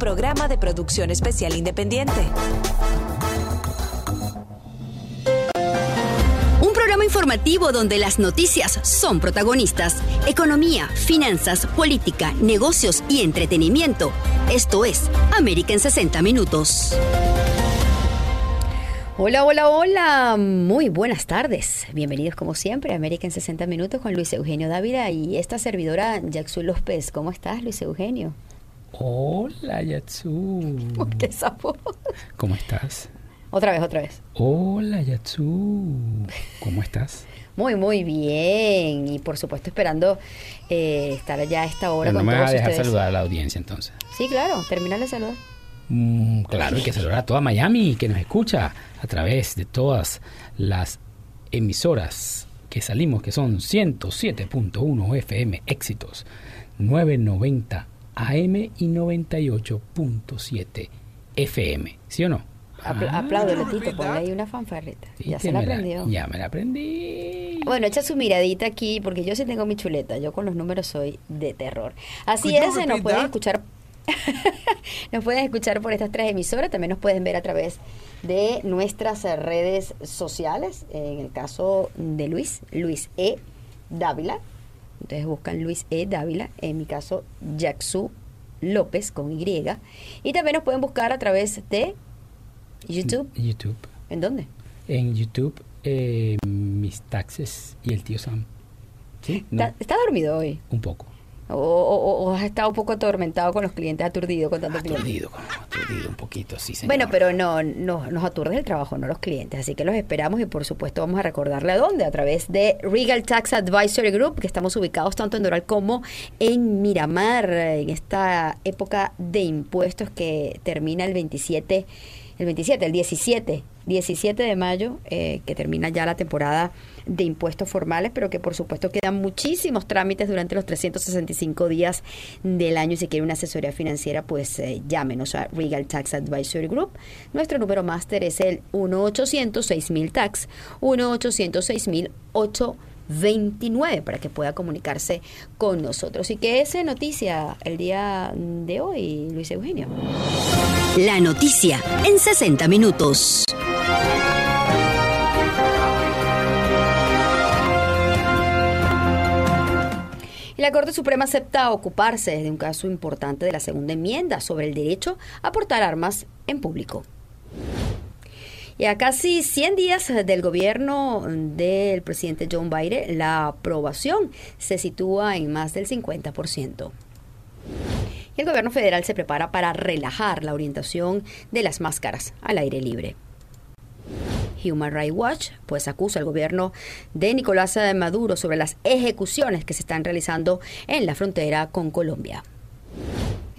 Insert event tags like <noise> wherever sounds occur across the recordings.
programa de producción especial independiente. Un programa informativo donde las noticias son protagonistas. Economía, finanzas, política, negocios y entretenimiento. Esto es América en 60 Minutos. Hola, hola, hola. Muy buenas tardes. Bienvenidos como siempre a América en 60 Minutos con Luis Eugenio Dávila y esta servidora Jackson López. ¿Cómo estás, Luis Eugenio? Hola, Yatsu. <laughs> ¿Qué sabor? ¿Cómo estás? Otra vez, otra vez. Hola, Yatsu. ¿Cómo estás? Muy, muy bien. Y por supuesto esperando eh, estar ya a esta hora Pero con no me todos vas a dejar ustedes. saludar a la audiencia entonces. Sí, claro. Termina de saludar. Mm, claro, hay que saludar a toda Miami que nos escucha a través de todas las emisoras que salimos, que son 107.1 FM éxitos, 990 AM y 98.7 FM. ¿Sí o no? Apl Ah, Apláudele, Tito. Ponle ahí una fanfarrita. Ya se la aprendió. Ya me la aprendí. Bueno, echa su miradita aquí, porque yo sí tengo mi chuleta. Yo con los números soy de terror. Así es, nos pueden escuchar. <laughs> nos pueden escuchar por estas tres emisoras. También nos pueden ver a través de nuestras redes sociales. En el caso de Luis, Luis E. Dávila. Entonces buscan Luis E. Dávila. En mi caso, Jacksu López con Y. Y también nos pueden buscar a través de YouTube. YouTube. ¿En dónde? En YouTube, eh, mis taxes y el tío Sam. ¿Sí? No, ¿Está, está dormido hoy? un poco. O, o- o has estado un poco atormentado con los clientes, aturdido con tanto. Aturdido, aturdido un poquito, sí, señor. Bueno, pero no, no nos aturde el trabajo, no los clientes. Así que los esperamos y por supuesto vamos a recordarle a dónde. A través de Regal Tax Advisory Group, que estamos ubicados tanto en Doral como en Miramar, en esta época de impuestos que termina el 27, el 27, el 17, 17 de mayo, eh, que termina ya la temporada de impuestos formales, pero que por supuesto quedan muchísimos trámites durante los 365 días del año. Si quiere una asesoría financiera, pues eh, llámenos a Regal Tax Advisory Group. Nuestro número máster es el 1-800-6000-TAX, 1-800-6000-829 para que pueda comunicarse con nosotros. ¿Y qué es noticia el día de hoy, Luis Eugenio? La noticia en 60 minutos. La Corte Suprema acepta ocuparse de un caso importante de la segunda enmienda sobre el derecho a portar armas en público. Y a casi 100 días del gobierno del presidente John Biden, la aprobación se sitúa en más del 50%. Y el gobierno federal se prepara para relajar la orientación de las máscaras al aire libre. Human Rights Watch pues acusa al gobierno de Nicolás Maduro sobre las ejecuciones que se están realizando en la frontera con Colombia.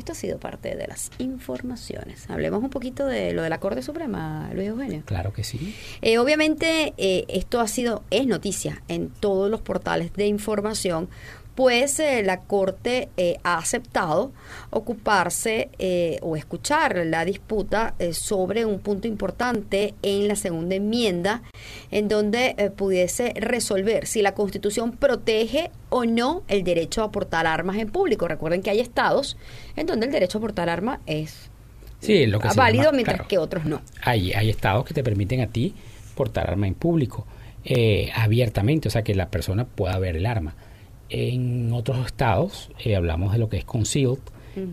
Esto ha sido parte de las informaciones. Hablemos un poquito de lo de la Corte Suprema, Luis Eugenio. Claro que sí. Eh, obviamente eh, esto ha sido es noticia en todos los portales de información, pues eh, la Corte eh, ha aceptado ocuparse eh, o escuchar la disputa sobre un punto importante en la segunda enmienda, en donde pudiese resolver si la Constitución protege o no el derecho a portar armas en público. Recuerden que hay estados en donde el derecho a portar armas es Sí, lo que válido, llama- mientras claro. que otros no. Hay, hay estados que te permiten a ti portar arma en público eh, abiertamente, o sea que la persona pueda ver el arma. En otros estados eh, hablamos de lo que es concealed,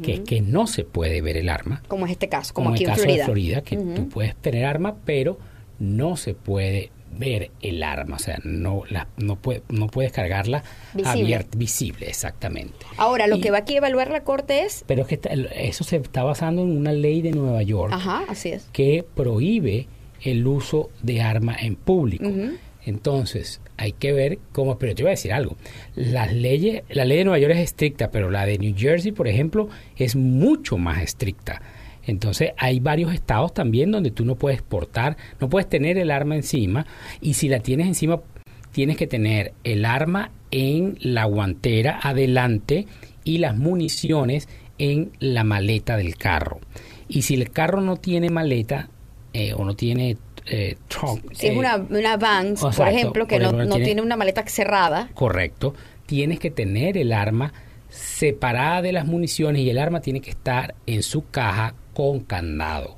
que es que no se puede ver el arma. Como es este caso, como, Como aquí el caso Florida. de Florida, que Ujú. tú puedes tener arma, pero no se puede ver el arma, o sea, no la, no, puede, no puedes cargarla Visible. abierta, visible, exactamente. Ahora, lo Y- que va aquí a evaluar la Corte es... Pero es que está- eso se está basando en una ley de Nueva York Ajá, así es. que prohíbe el uso de arma en público. Ujú. Entonces, hay que ver cómo, pero te voy a decir algo. Las leyes, la ley de Nueva York es estricta, pero la de New Jersey, por ejemplo, es mucho más estricta. Entonces, hay varios estados también donde tú no puedes portar, no puedes tener el arma encima, y si la tienes encima, tienes que tener el arma en la guantera adelante y las municiones en la maleta del carro. Y si el carro no tiene maleta eh, o no tiene eh, trunk, Si es eh, una, una van, por exacto, ejemplo, que por no, ejemplo, no tiene- tiene una maleta cerrada, correcto, tienes que tener el arma separada de las municiones y el arma tiene que estar en su caja con candado.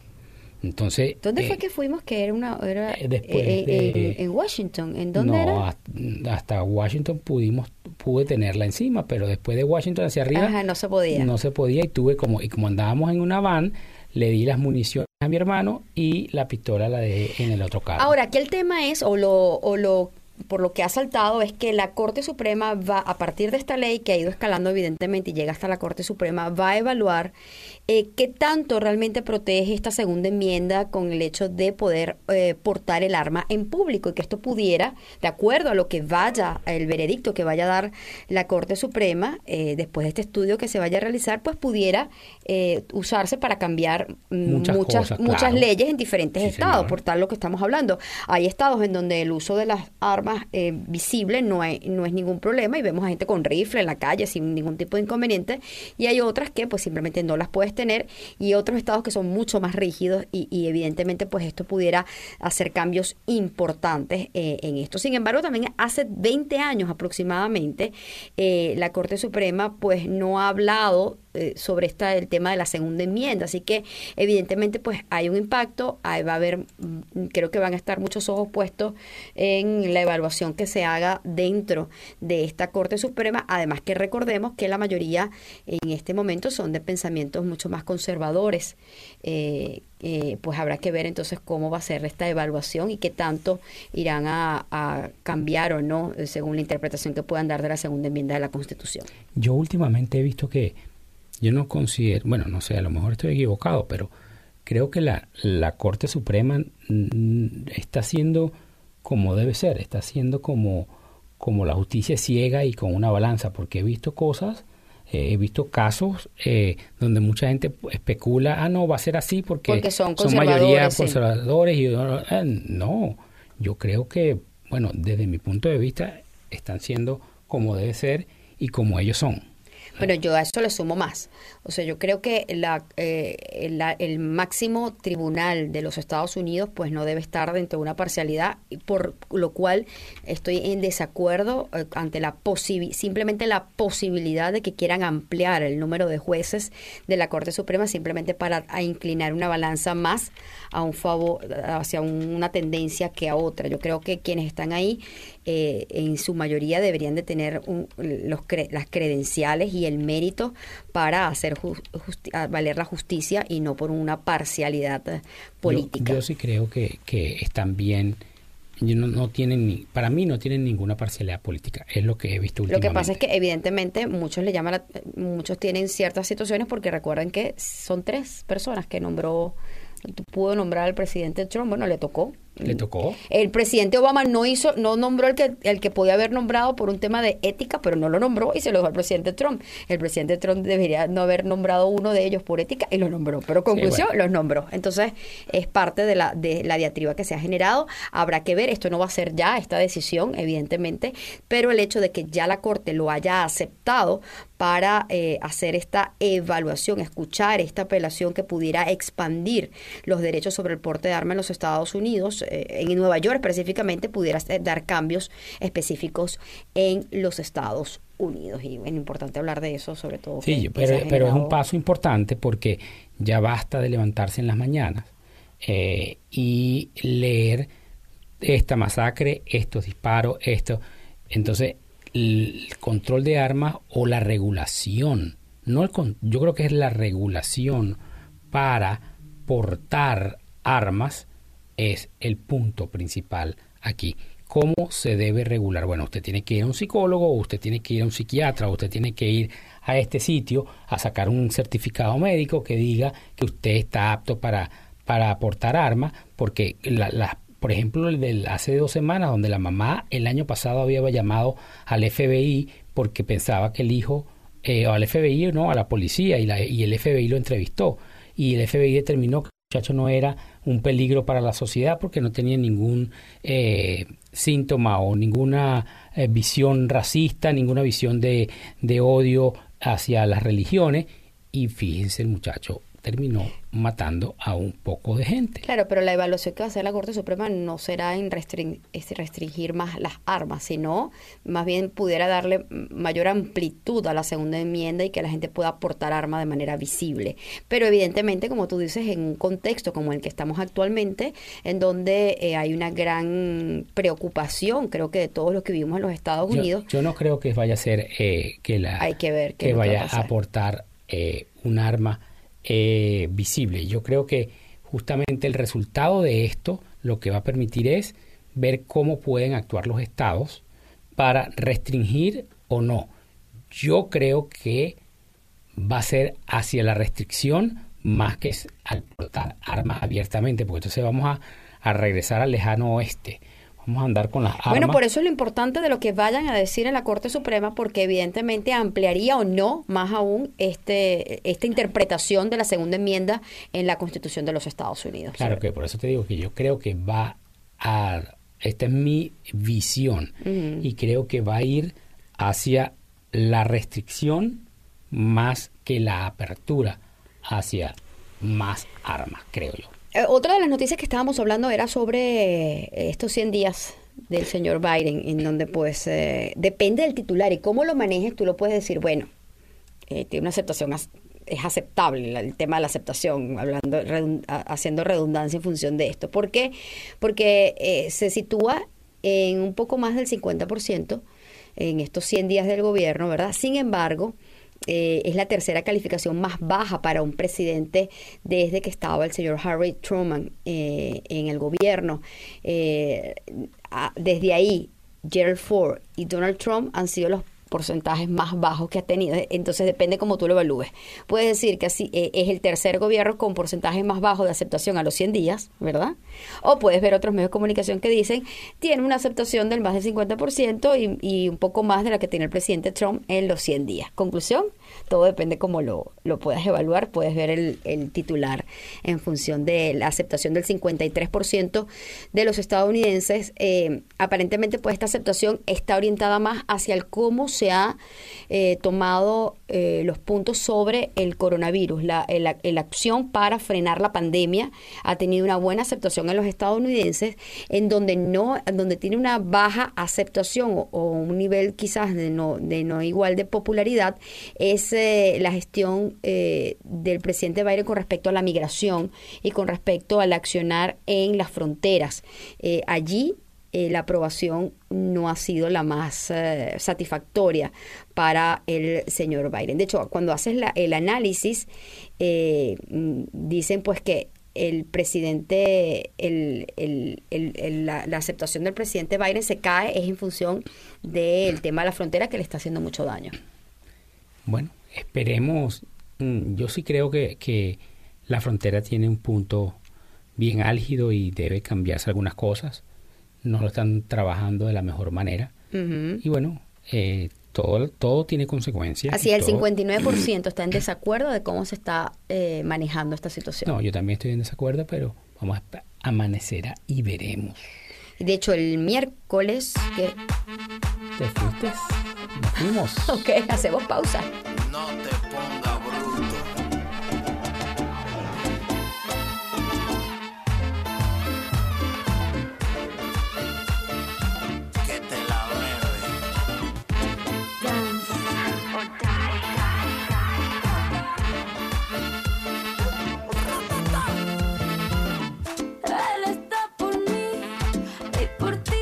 Entonces, ¿Dónde eh, fue que fuimos? Que era una. Era, después eh, de- en, en Washington. ¿En dónde no, era? hasta- hasta Washington pudimos pude tenerla encima, pero después de Washington hacia arriba Ajá, no se podía. no se podía y tuve como y como andábamos en una van, le di las municiones a mi hermano y la pistola la dejé en el otro carro. Ahora, aquí el tema es, o lo, o lo por lo que ha saltado, es que la Corte Suprema va, a partir de esta ley que ha ido escalando evidentemente y llega hasta la Corte Suprema, va a evaluar eh, qué tanto realmente protege esta segunda enmienda con el hecho de poder eh, portar el arma en público y que esto pudiera, de acuerdo a lo que vaya, el veredicto que vaya a dar la Corte Suprema, eh, después de este estudio que se vaya a realizar, pues pudiera eh, usarse para cambiar mm, Muchas muchas, cosas, muchas claro. leyes en diferentes Sí, estados, señor. por tal lo que estamos hablando. Hay estados en donde el uso de las armas eh, visibles no, hay- no es ningún problema y vemos a gente con rifle en la calle sin ningún tipo de inconveniente y hay otras que pues simplemente no las puedes tener y otros estados que son mucho más rígidos y, y evidentemente pues esto pudiera hacer cambios importantes eh, en esto. Sin embargo, también hace 20 años aproximadamente eh, la Corte Suprema pues no ha hablado eh, sobre esta el tema de la segunda enmienda. Así que evidentemente pues hay un impacto va a haber mm, creo que van a estar muchos ojos puestos en la evaluación que se haga dentro de esta Corte Suprema. Además que recordemos que la mayoría en este momento son de pensamientos mucho más conservadores. Eh, eh, pues habrá que ver entonces cómo va a ser esta evaluación y qué tanto irán a, a cambiar o no según la interpretación que puedan dar de la segunda enmienda de la Constitución. Yo últimamente he visto que yo no considero, bueno, no sé, a lo mejor estoy equivocado, pero creo que la, la Corte Suprema está haciendo como debe ser, está haciendo como, como la justicia ciega y con una balanza, porque he visto cosas, eh, he visto casos eh, donde mucha gente especula, ah, no, va a ser así porque, Porque son mayoría conservadores, sí. conservadores y eh, no, yo creo que, bueno, desde mi punto de vista, están siendo como debe ser y como ellos son. Bueno, yo a esto le sumo más. O sea, yo creo que eh, la- el máximo tribunal de los Estados Unidos pues no debe estar dentro de una parcialidad, por lo cual estoy en desacuerdo eh, ante la simplemente la posibilidad de que quieran ampliar el número de jueces de la Corte Suprema simplemente para a inclinar una balanza más a un favor hacia un- una tendencia que a otra. Yo creo que quienes están ahí eh, en su mayoría deberían de tener un- los cre- las credenciales y el mérito para hacer valer la justicia y no por una parcialidad política. Yo, yo sí creo que, que están bien. no, no tienen ni, para mí no tienen ninguna parcialidad política. Es lo que he visto Lo últimamente. que pasa es que evidentemente muchos le llaman, la- muchos tienen ciertas situaciones porque recuerden que son tres personas que nombró, pudo nombrar al presidente Trump, bueno, le tocó. Le tocó. El presidente Obama no hizo, no nombró el que, el que podía haber nombrado por un tema de ética, pero no lo nombró y se lo dejó al presidente Trump. El presidente Trump debería no haber nombrado uno de ellos por ética y lo nombró. Pero conclusión, bueno. los nombró. Entonces, es parte de la, de la diatriba que se ha generado. Habrá que ver, esto no va a ser ya esta decisión, evidentemente, pero el hecho de que ya la Corte lo haya aceptado para eh, hacer esta evaluación, escuchar esta apelación que pudiera expandir los derechos sobre el porte de armas en los Estados Unidos, eh, en Nueva York específicamente, pudiera ser- dar cambios específicos en los Estados Unidos. Y es importante hablar de eso, sobre todo. Sí, que- pero, pero es un paso importante porque ya basta de levantarse en las mañanas eh, y leer esta masacre, estos disparos, esto. Entonces, el control de armas o la regulación, no el con- yo creo que es la regulación para portar armas es el punto principal aquí. ¿Cómo se debe regular? Bueno, usted tiene que ir a un psicólogo, usted tiene que ir a un psiquiatra, usted tiene que ir a este sitio a sacar un certificado médico que diga que usted está apto para, para portar armas, porque la, la- por ejemplo, el del hace dos semanas, donde la mamá el año pasado había llamado al FBI porque pensaba que el hijo, eh, o al FBI, no, a la policía, y, la, y el FBI lo entrevistó, y el FBI determinó que el muchacho no era un peligro para la sociedad porque no tenía ningún eh, síntoma o ninguna eh, visión racista, ninguna visión de, de odio hacia las religiones. Y fíjense el muchacho terminó matando a un poco de gente. Claro, pero la evaluación que va a hacer la Corte Suprema no será en restring- restringir más las armas, sino más bien pudiera darle mayor amplitud a la segunda enmienda y que la gente pueda portar armas de manera visible. Pero evidentemente, como tú dices, en un contexto como el que estamos actualmente, en donde eh, hay una gran preocupación, creo que de todos los que vivimos en los Estados Unidos, Yo, no creo que vaya a ser eh, que la Hay que ver que vaya a aportar eh, un arma eh, visible. Yo creo que justamente el resultado de esto lo que va a permitir es ver cómo pueden actuar los estados para restringir o no. Yo creo que va a ser hacia la restricción más que al portar armas abiertamente, porque entonces vamos a, a regresar al lejano oeste. Vamos a andar con las armas. Bueno, por eso es lo importante de lo que vayan a decir en la Corte Suprema, porque evidentemente ampliaría o no más aún este esta interpretación de la segunda enmienda en la Constitución de los Estados Unidos. Claro que por eso te digo que yo creo que va a, esta es mi visión y creo que va a ir hacia la restricción más que la apertura hacia más armas, creo yo. Eh, otra de las noticias que estábamos hablando era sobre eh, estos 100 días del señor Biden, en donde pues eh, depende del titular y cómo lo manejes, tú lo puedes decir, bueno, eh, tiene una aceptación, es aceptable el tema de la aceptación, hablando haciendo redundancia en función de esto. ¿Por qué? Porque eh, se sitúa en un poco más del 50% en estos 100 días del gobierno, ¿verdad? Sin embargo, eh, es la tercera calificación más baja para un presidente desde que estaba el señor Harry Truman eh, en el gobierno. Eh, desde ahí, Gerald Ford y Donald Trump han sido los porcentajes más bajos que ha tenido. Entonces depende cómo tú lo evalúes. Puedes decir que así eh, es el tercer gobierno con porcentaje más bajo de aceptación a los 100 días, ¿verdad? O puedes ver otros medios de comunicación que dicen tiene una aceptación del más del 50% y, y un poco más de la que tiene el presidente Trump en los 100 días. Conclusión, todo depende cómo lo, lo puedas evaluar. Puedes ver el, titular en función de la aceptación del 53% de los estadounidenses. Eh, aparentemente, pues esta aceptación está orientada más hacia el cómo se ha eh, tomado eh, los puntos sobre el coronavirus. La, la, la acción para frenar la pandemia ha tenido una buena aceptación en los estadounidenses, en donde no, donde tiene una baja aceptación o, un nivel quizás de no, de no igual de popularidad, es eh, la gestión del presidente Biden con respecto a la migración y con respecto al accionar en las fronteras. Allí eh, la aprobación no ha sido la más eh, satisfactoria para el señor Biden. De hecho, cuando haces la- el análisis, eh, mm, dicen pues que el presidente, el, la aceptación del presidente Biden se cae es en función del tema de la frontera que le está haciendo mucho daño. Bueno, esperemos. mm, Yo sí creo que, que la frontera tiene un punto bien álgido y debe cambiarse algunas cosas. No lo están trabajando de la mejor manera. Y bueno, eh, todo, todo tiene consecuencias. Así y el todo- 59% está en desacuerdo de cómo se está eh, manejando esta situación. No, yo también estoy en desacuerdo, pero vamos a amanecerá y veremos. De hecho, el miércoles, que... ¿Te fuiste? Nos fuimos. <laughs> Ok, hacemos pausa. No te por ti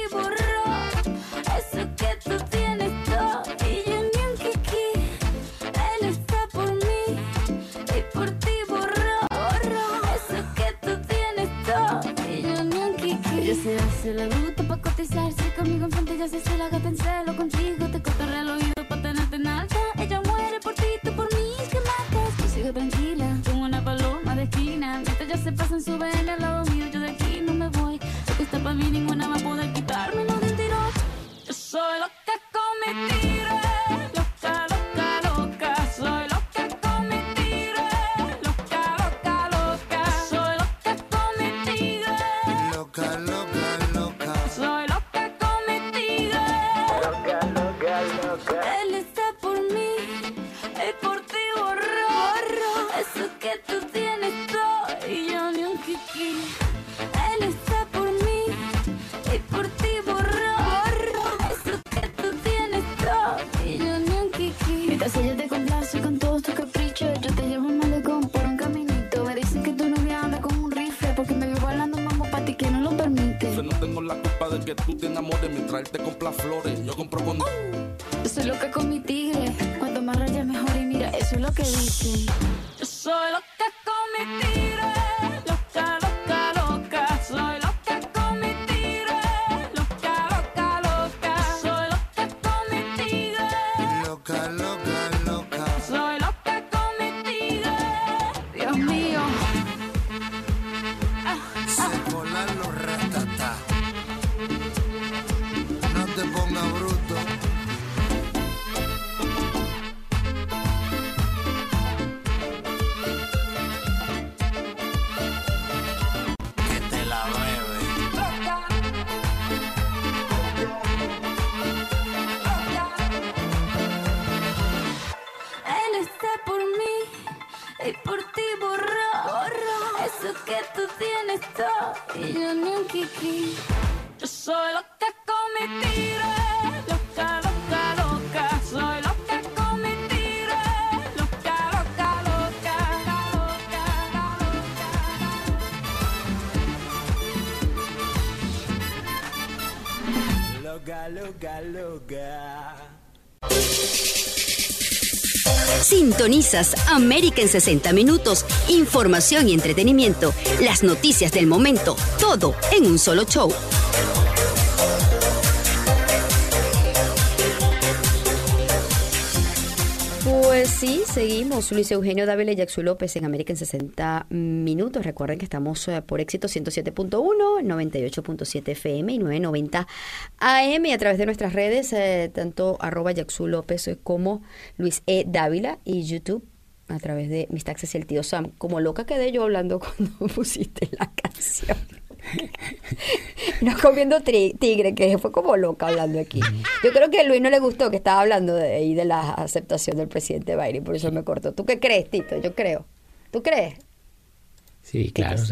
América en 60 minutos. Información y entretenimiento. Las noticias del momento. Todo en un solo show. Seguimos. Luis Eugenio Dávila y Jackson López en América en 60 minutos. Recuerden que estamos eh, por éxito 107.1, 98.7 FM y 990 AM y a través de nuestras redes, eh, tanto arroba Jackson López eh, como Luis E. Dávila y YouTube a través de Mis Taxes y el Tío Sam. Como loca quedé yo hablando <laughs> cuando pusiste la canción. <laughs> no comiendo tigre, que fue como loca hablando aquí. Yo creo que a Luis no le gustó que estaba hablando de, ahí de la aceptación del presidente Biden, por eso me cortó. ¿Tú qué crees, Tito? Yo creo. ¿Tú crees? Sí, claro.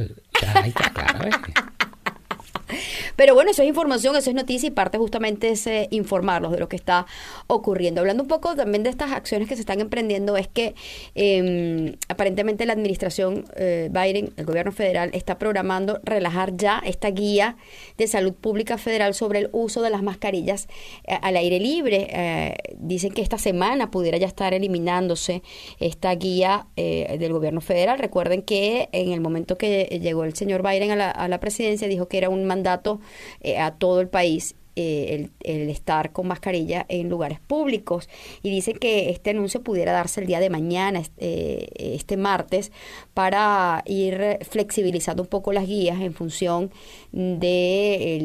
claro. <laughs> Pero bueno, eso es información, eso es noticia y parte justamente es eh, informarlos de lo que está ocurriendo. Hablando un poco también de estas acciones que se están emprendiendo, es que eh, aparentemente la administración eh, Biden, el gobierno federal, está programando relajar ya esta guía de salud pública federal sobre el uso de las mascarillas eh, al aire libre. Dicen que esta semana pudiera ya estar eliminándose esta guía del gobierno federal. Recuerden que en el momento que llegó el señor Biden a la presidencia, dijo que era un mandato eh, a todo el país eh, el, el estar con mascarilla en lugares públicos y dicen que este anuncio pudiera darse el día de mañana, eh, este martes, para ir flexibilizando un poco las guías en función de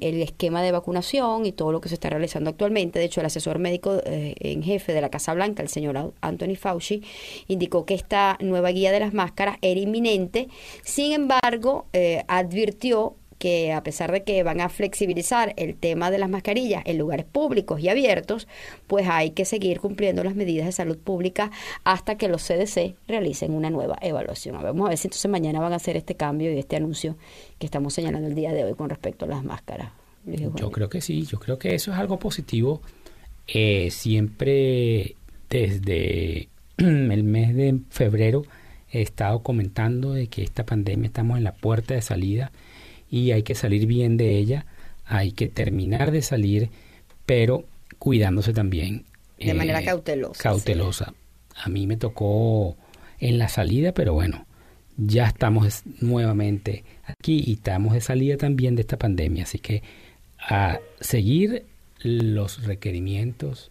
el, esquema de vacunación y todo lo que se está realizando actualmente. De hecho, el asesor médico en jefe de la Casa Blanca, el señor Anthony Fauci, indicó que esta nueva guía de las máscaras era inminente. Sin embargo, advirtió que a pesar de que van a flexibilizar el tema de las mascarillas en lugares públicos y abiertos, pues hay que seguir cumpliendo las medidas de salud pública hasta que los CDC realicen una nueva evaluación. Vamos a ver si entonces mañana van a hacer este cambio y este anuncio que estamos señalando el día de hoy con respecto a las máscaras. Yo creo que sí, yo creo que eso es algo positivo. Eh, siempre desde <clears throat> el mes de febrero he estado comentando de que esta pandemia estamos en la puerta de salida y hay que salir bien de ella, hay que terminar de salir, pero cuidándose también. De eh, manera cautelosa, Cautelosa. A mí me tocó en la salida, pero bueno, ya estamos nuevamente aquí y estamos de salida también de esta pandemia, así que a seguir los requerimientos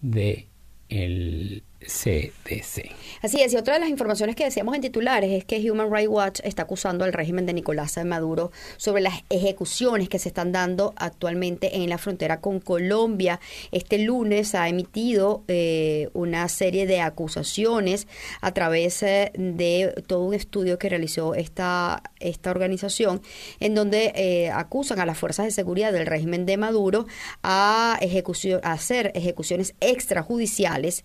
de el CDC. Así es, y otra de las informaciones que decíamos en titulares es que Human Rights Watch está acusando al régimen de Nicolás Maduro sobre las ejecuciones que se están dando actualmente en la frontera con Colombia. Este lunes ha emitido eh, una serie de acusaciones a través eh, de todo un estudio que realizó esta, esta organización, en donde eh, acusan a las fuerzas de seguridad del régimen de Maduro a, ejecución, a hacer ejecuciones extrajudiciales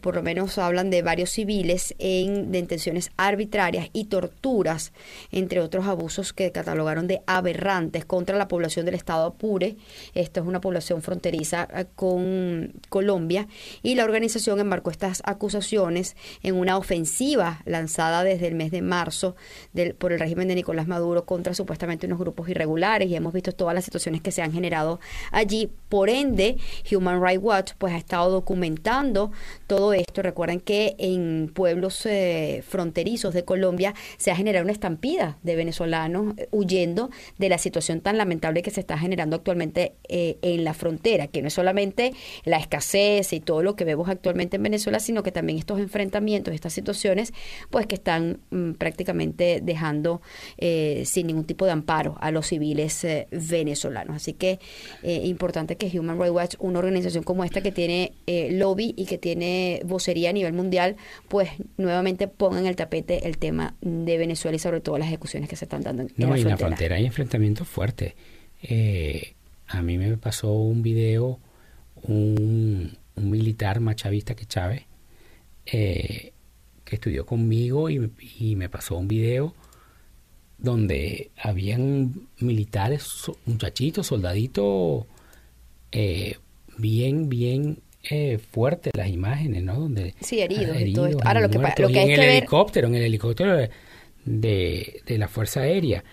por lo menos hablan de varios civiles en detenciones arbitrarias y torturas, entre otros abusos que catalogaron de aberrantes contra la población del estado Apure. Esta es una población fronteriza eh, con Colombia y la organización embarcó estas acusaciones en una ofensiva lanzada desde el mes de marzo del, por el régimen de Nicolás Maduro contra supuestamente unos grupos irregulares y hemos visto todas las situaciones que se han generado allí. Por ende, Human Rights Watch pues ha estado documentando todo esto. Recuerden que en pueblos eh, fronterizos de Colombia se ha generado una estampida de venezolanos eh, huyendo de la situación tan lamentable que se está generando actualmente eh, en la frontera, que no es solamente la escasez y todo lo que vemos actualmente en Venezuela, sino que también estos enfrentamientos, estas situaciones, pues que están mm, prácticamente dejando eh, sin ningún tipo de amparo a los civiles eh, venezolanos. Así que importante que Human Rights Watch, una organización como esta que tiene lobby y que tiene vocería a nivel mundial, pues nuevamente ponga en el tapete el tema de Venezuela y sobre todo las ejecuciones que se están dando en, en No, la y en la frontera. frontera hay enfrentamientos fuertes. Eh, a mí me pasó un video, un, un militar machavista que Chávez, eh, que estudió conmigo y, y me pasó un video donde habían militares, muchachitos, soldaditos, eh, bien, bien eh, fuertes las imágenes, ¿no? Donde Sí, heridos y todo esto. Ahora, lo que lo que hay en que el ver- helicóptero, en el helicóptero de, de, la Fuerza Aérea,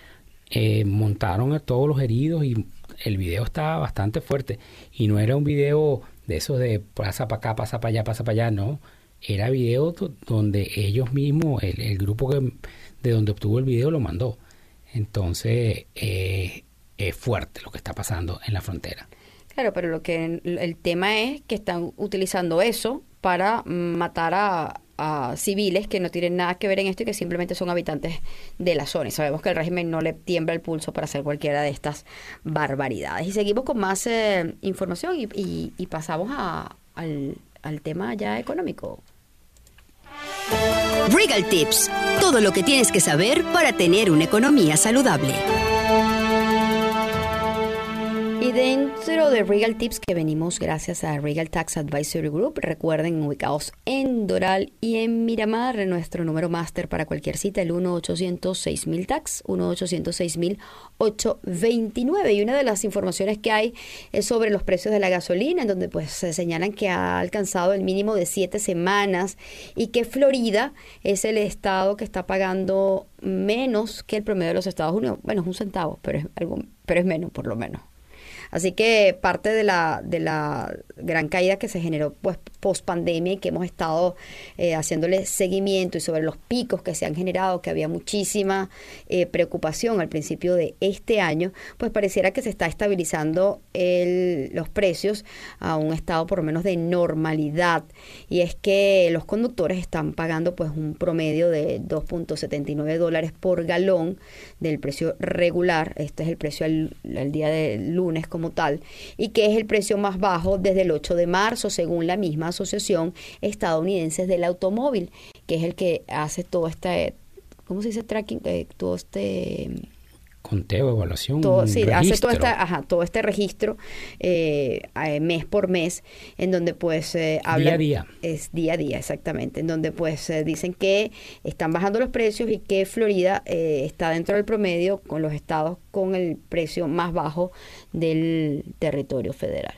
eh, montaron a todos los heridos y el video estaba bastante fuerte. Y no era un video de esos de pasa para acá, pasa para allá, pasa para allá, no. Era video do- donde ellos mismos, el, el grupo que, de donde obtuvo el video lo mandó. Entonces, eh, es fuerte lo que está pasando en la frontera. Claro, pero lo que el tema es que están utilizando eso para matar a, civiles que no tienen nada que ver en esto y que simplemente son habitantes de la zona. Y sabemos que el régimen no le tiembla el pulso para hacer cualquiera de estas barbaridades. Y seguimos con más eh, información y, pasamos al, al tema ya económico. Regal Tips, todo lo que tienes que saber para tener una economía saludable. Y dentro de Regal Tips que venimos gracias a Regal Tax Advisory Group, recuerden ubicados en Doral y en Miramar, nuestro número máster para cualquier cita, el 1-800-6000 Tax, 1-800-6000-829. Y una de las informaciones que hay es sobre los precios de la gasolina, en donde pues se señalan que ha alcanzado el mínimo de siete semanas y que Florida es el estado que está pagando menos que el promedio de los Estados Unidos. Bueno, es un centavo, pero es algo, pero es menos por lo menos. Así que parte de la, de la gran caída que se generó pues post pandemia y que hemos estado eh, haciéndole seguimiento y sobre los picos que se han generado, que había muchísima eh, preocupación al principio de este año, pues pareciera que se está estabilizando el- los precios a un estado por lo menos de normalidad. Y es que los conductores están pagando pues un promedio de 2.79 dólares por galón del precio regular. Este es el precio al, al día del lunes como tal. Y que es el precio más bajo desde el 8 de marzo, según la misma Asociación Estadounidense del Automóvil, que es el que hace todo este, ¿cómo se dice? Tracking, Eh, todo este Conteo, evaluación, todo, sí, hace todo, esta, ajá, todo este registro eh, mes por mes, en donde pues eh, hablan- Día a día. Es día a día, exactamente, en donde pues eh, dicen que están bajando los precios y que Florida eh, está dentro del promedio con los estados con el precio más bajo del territorio federal.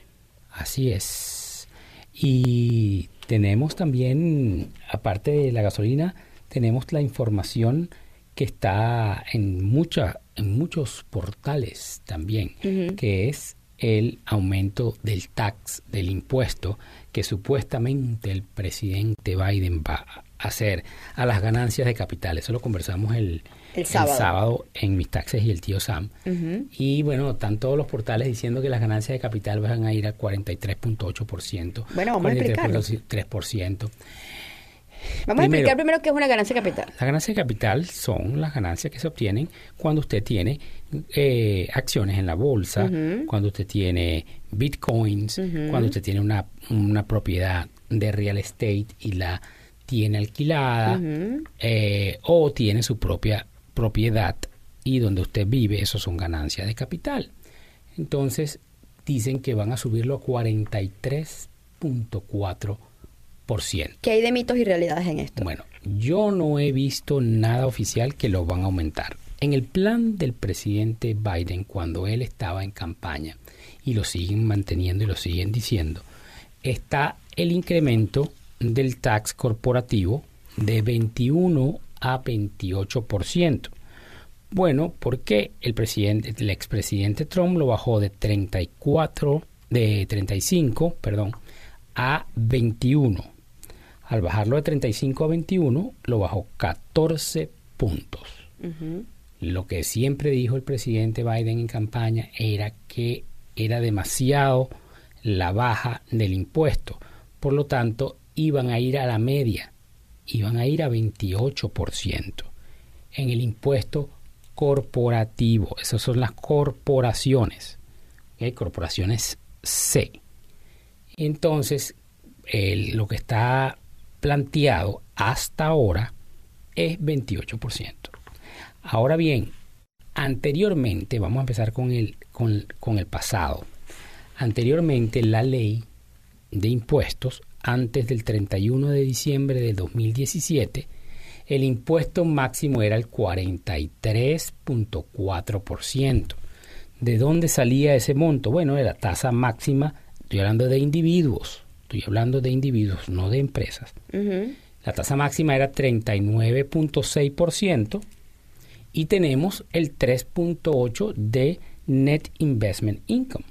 Así es. Y tenemos también, aparte de la gasolina, tenemos la información que está en, mucha, en muchos portales también, que es el aumento del tax, del impuesto que supuestamente el presidente Biden va a hacer a las ganancias de capital. Eso lo conversamos el, El sábado. en Mis Taxes y el tío Sam. Y bueno, están todos los portales diciendo que las ganancias de capital van a ir al 43.8%. Bueno, vamos a explicarlo. 3%. Vamos a explicar primero qué es una ganancia capital. Las ganancias de capital son las ganancias que se obtienen cuando usted tiene eh, acciones en la bolsa, cuando usted tiene bitcoins, cuando usted tiene una, una propiedad de real estate y la tiene alquilada, eh, o tiene su propia propiedad y donde usted vive, eso son ganancias de capital. Entonces, dicen que van a subirlo a 43.4%. ¿Qué hay de mitos y realidades en esto? Bueno, yo no he visto nada oficial que lo van a aumentar. En el plan del presidente Biden, cuando él estaba en campaña, y lo siguen manteniendo y lo siguen diciendo, está el incremento del tax corporativo de 21 a 28%. Bueno, porque el presidente, el expresidente Trump lo bajó de 34, de 35, perdón, a 21. Al bajarlo de 35 a 21, lo bajó 14 puntos. Lo que siempre dijo el presidente Biden en campaña era que era demasiado la baja del impuesto. Por lo tanto, iban a ir a la media, iban a ir a 28% en el impuesto corporativo. Esas son las corporaciones. ¿ok? Corporaciones C. Entonces, el- lo que está planteado hasta ahora es 28%. Ahora bien, anteriormente, vamos a empezar con el, con, con el pasado. Anteriormente, la ley de impuestos, antes del 31 de diciembre de 2017, el impuesto máximo era el 43.4%. ¿De dónde salía ese monto? Bueno, de la tasa máxima, estoy hablando de individuos, estoy hablando de individuos, no de empresas. La tasa máxima era 39.6% y tenemos el 3.8 de Net Investment Income.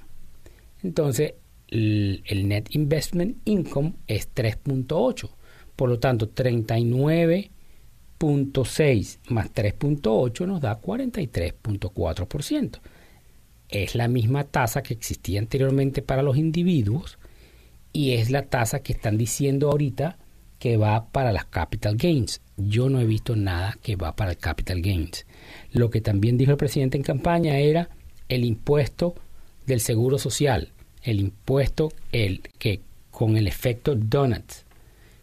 Entonces, el, el Net Investment Income es 3.8. Por lo tanto, 39.6 más 3.8 nos da 43.4%. Es la misma tasa que existía anteriormente para los individuos y es la tasa que están diciendo ahorita que va para las capital gains. Yo no he visto nada que va para el capital gains. Lo que también dijo el presidente en campaña era el impuesto del seguro social, el impuesto el que con el efecto donut.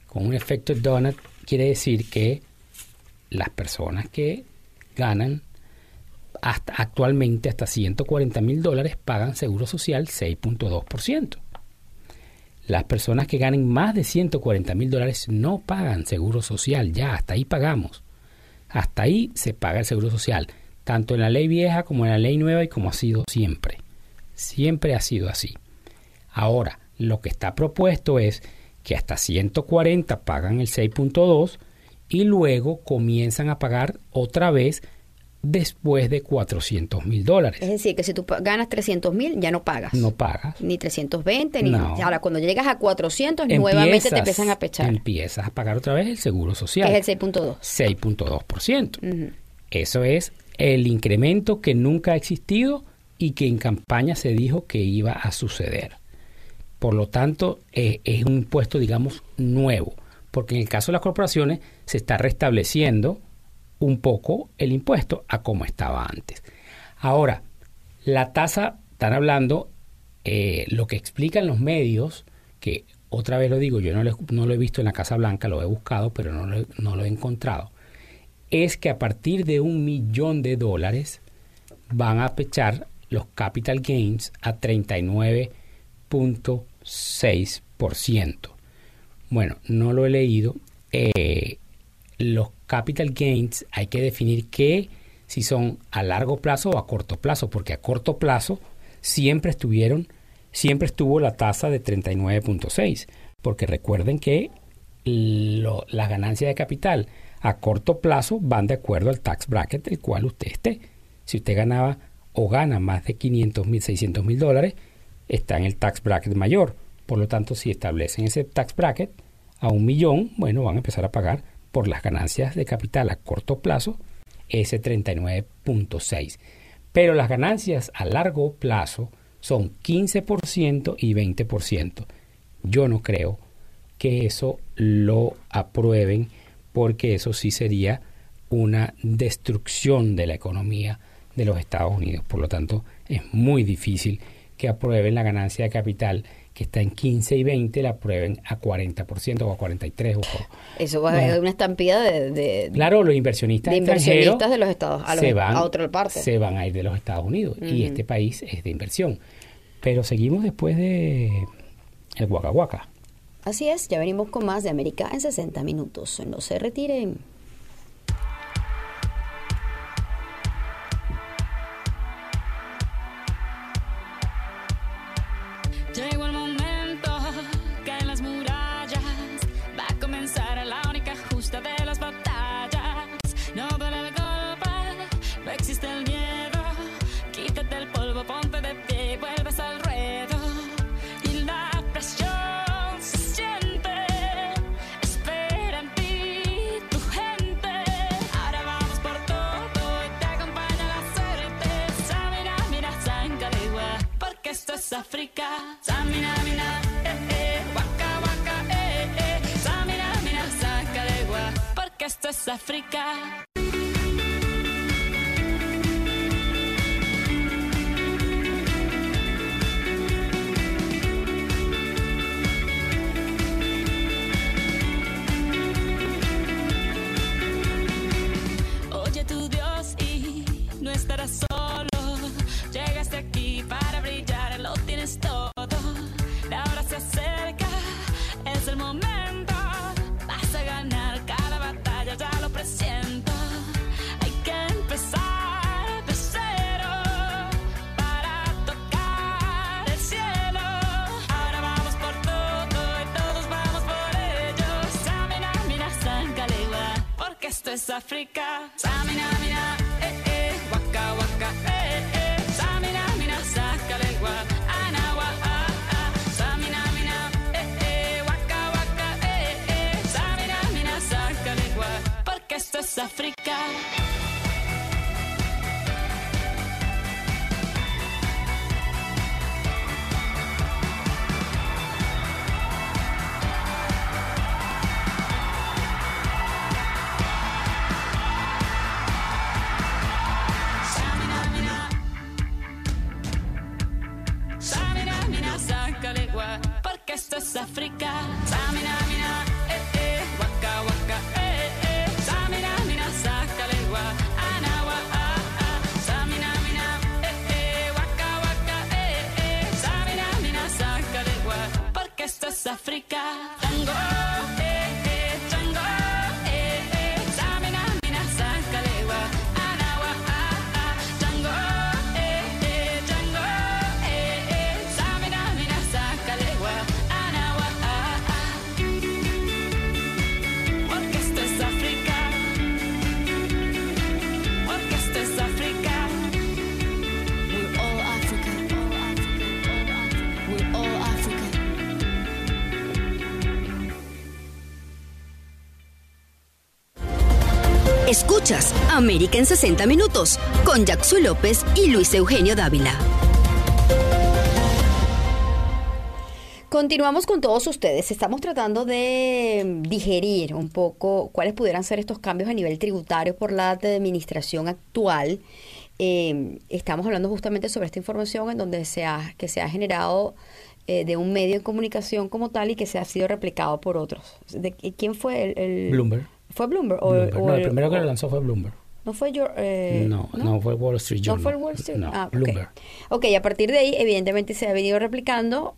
Con un efecto donut quiere decir que las personas que ganan hasta actualmente hasta 140 mil dólares pagan seguro social 6.2%. Las personas que ganen más de 140 mil dólares no pagan seguro social, ya hasta ahí pagamos. Hasta ahí se paga el seguro social, tanto en la ley vieja como en la ley nueva y como ha sido siempre. Siempre ha sido así. Ahora, lo que está propuesto es que hasta 140 pagan el 6.2 y luego comienzan a pagar otra vez después de 400 mil dólares. Es decir, que si tú ganas 300 mil, ya no pagas. No pagas. Ni 320, ni... No. Ahora, cuando llegas a 400, nuevamente te empiezan a pechar. Empiezas a pagar otra vez el seguro Que social. es el 6.2. 6.2%. Eso es el incremento que nunca ha existido y que en campaña se dijo que iba a suceder. Por lo tanto, es un impuesto, digamos, nuevo, porque en el caso de las corporaciones se está restableciendo un poco el impuesto a como estaba antes. Ahora, la tasa, están hablando, eh, lo que explican los medios, que otra vez lo digo, yo no lo, he- visto en la Casa Blanca, lo he buscado, pero no lo, he- no lo he encontrado, es que a partir de un millón de dólares van a pechar los capital gains a 39.6%. Bueno, no lo he leído. Eh, los capital gains hay que definir qué, si son a largo plazo o a corto plazo, porque a corto plazo siempre estuvieron, siempre estuvo la tasa de 39.6, porque recuerden que lo- las ganancias de capital a corto plazo van de acuerdo al tax bracket del cual usted esté. Si usted ganaba o gana más de 500 mil, 600 mil dólares, está en el tax bracket mayor. Por lo tanto, si establecen ese tax bracket a un millón, bueno, van a empezar a pagar por las ganancias de capital a corto plazo ese 39.6. Pero las ganancias a largo plazo son 15% y 20%. Yo no creo que eso lo aprueben porque eso sí sería una destrucción de la economía de los Estados Unidos. Por lo tanto, es muy difícil que aprueben la ganancia de capital que está en 15 y 20, la aprueben a 40% o a 43%. O, Eso va a ser una estampida de, de, Claro, los inversionistas de inversionistas de los Estados a, los- se van, a otra parte. se van a ir de los Estados Unidos y este país es de inversión. Pero seguimos después de el Waka Waka. Así es, ya venimos con más de América en 60 minutos. No se retiren. África. Samina, mina, eh, eh, waka, waka, eh, eh. Samina, mina, Sankalegua, porque esto es África. Esto es África. América en 60 minutos con Jackson López y Luis Eugenio Dávila. Continuamos con todos ustedes. Estamos tratando de digerir un poco cuáles pudieran ser estos cambios a nivel tributario por la administración actual. Eh, estamos hablando justamente sobre esta información en donde se ha, que se ha generado eh, de un medio de comunicación como tal y que se ha sido replicado por otros. ¿De qui- quién fue el, el- Bloomberg. ¿Fue Bloomberg? O, Bloomberg. o no, el el- primero que lo lanzó fue Bloomberg. ¿No fue yo? eh, no, no, fue Wall Street ¿No Journal. fue el Wall Street? No, Ah, ok. Bloomberg. Ok, a partir de ahí, evidentemente se ha venido replicando